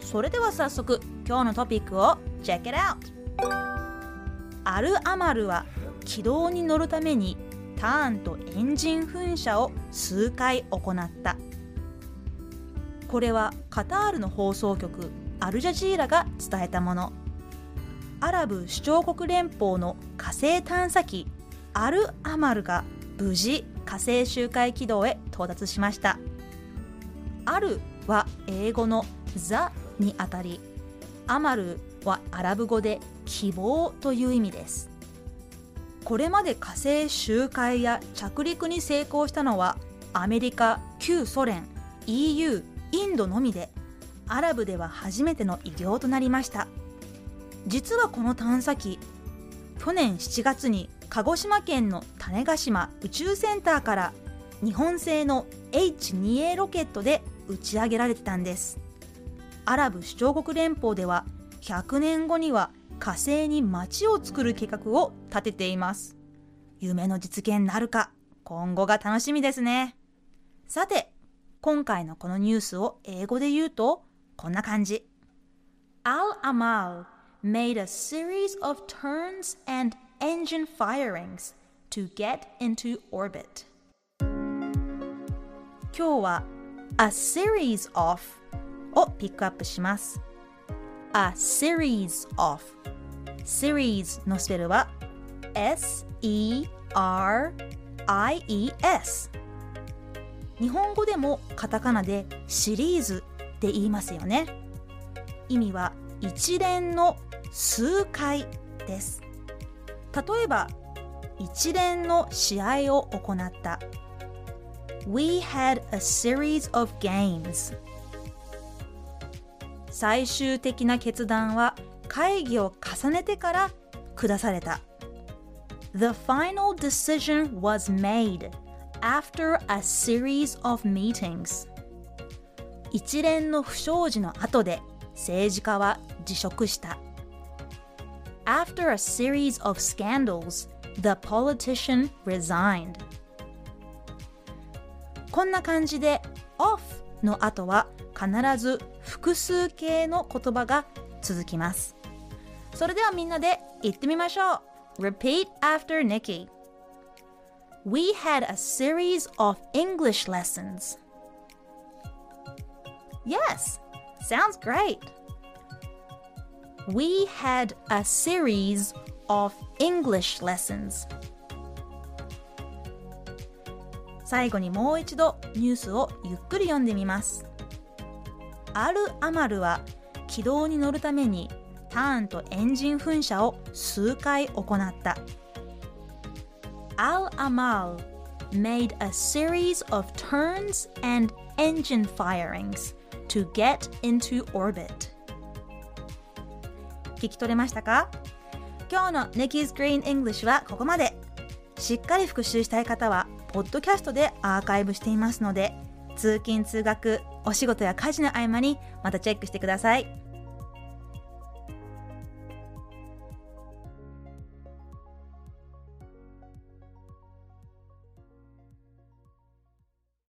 それでは早速今日のトピックを Check it out! アルアマルは軌道に乗るためにターンとエンジン噴射を数回行った。これはカタールの放送局アルジャジーラが伝えたもの。アラブ首長国連邦の火星探査機アル・アマルが無事火星周回軌道へ到達しました。アルは英語のザにあたりアマルはアラブ語で希望という意味です。これまで火星周回や着陸に成功したのはアメリカ旧ソ連 EU インドのみでアラブでは初めての偉業となりました。実はこの探査機去年7月に鹿児島県の種子島宇宙センターから日本製の H2A ロケットで打ち上げられてたんです。アラブ首長国連邦では100年後には火星に街を作る計画を立てています。夢の実現なるか今後が楽しみですね。さて今回のこのニュースを英語で言うとこんな感じ。Al-Amal made a series of turns and engine firings to get into orbit. 今日は a series of をピックアップします。A series of. Series のスペルは S-E-R-I-E-S 日本語でもカタカナでシリーズって言いますよね。意味は一連の数回です。例えば一連の試合を行った。We had a series of games. 最終的な決断は会議を重ねてから下された The final decision was made after a series of meetings 一連の不祥事の後で政治家は辞職した After a series of scandals, the politician resigned こんな感じで off の後は必ず複数形の言葉が続きますそれではみんなで言ってみましょう Repeat after Nikki We had a series of English lessons Yes, sounds great We had a series of English lessons 最後にもう一度ニュースをゆっくり読んでみます。アル・アマルは軌道に乗るためにターンとエンジン噴射を数回行った。Al Amal made a series of turns and engine firings to get into orbit. 聞き取れましたか？今日の Nikki's Green English はここまで。しっかり復習したい方はポッドキャストでアーカイブしていますので通勤通学お仕事や家事の合間にまたチェックしてください。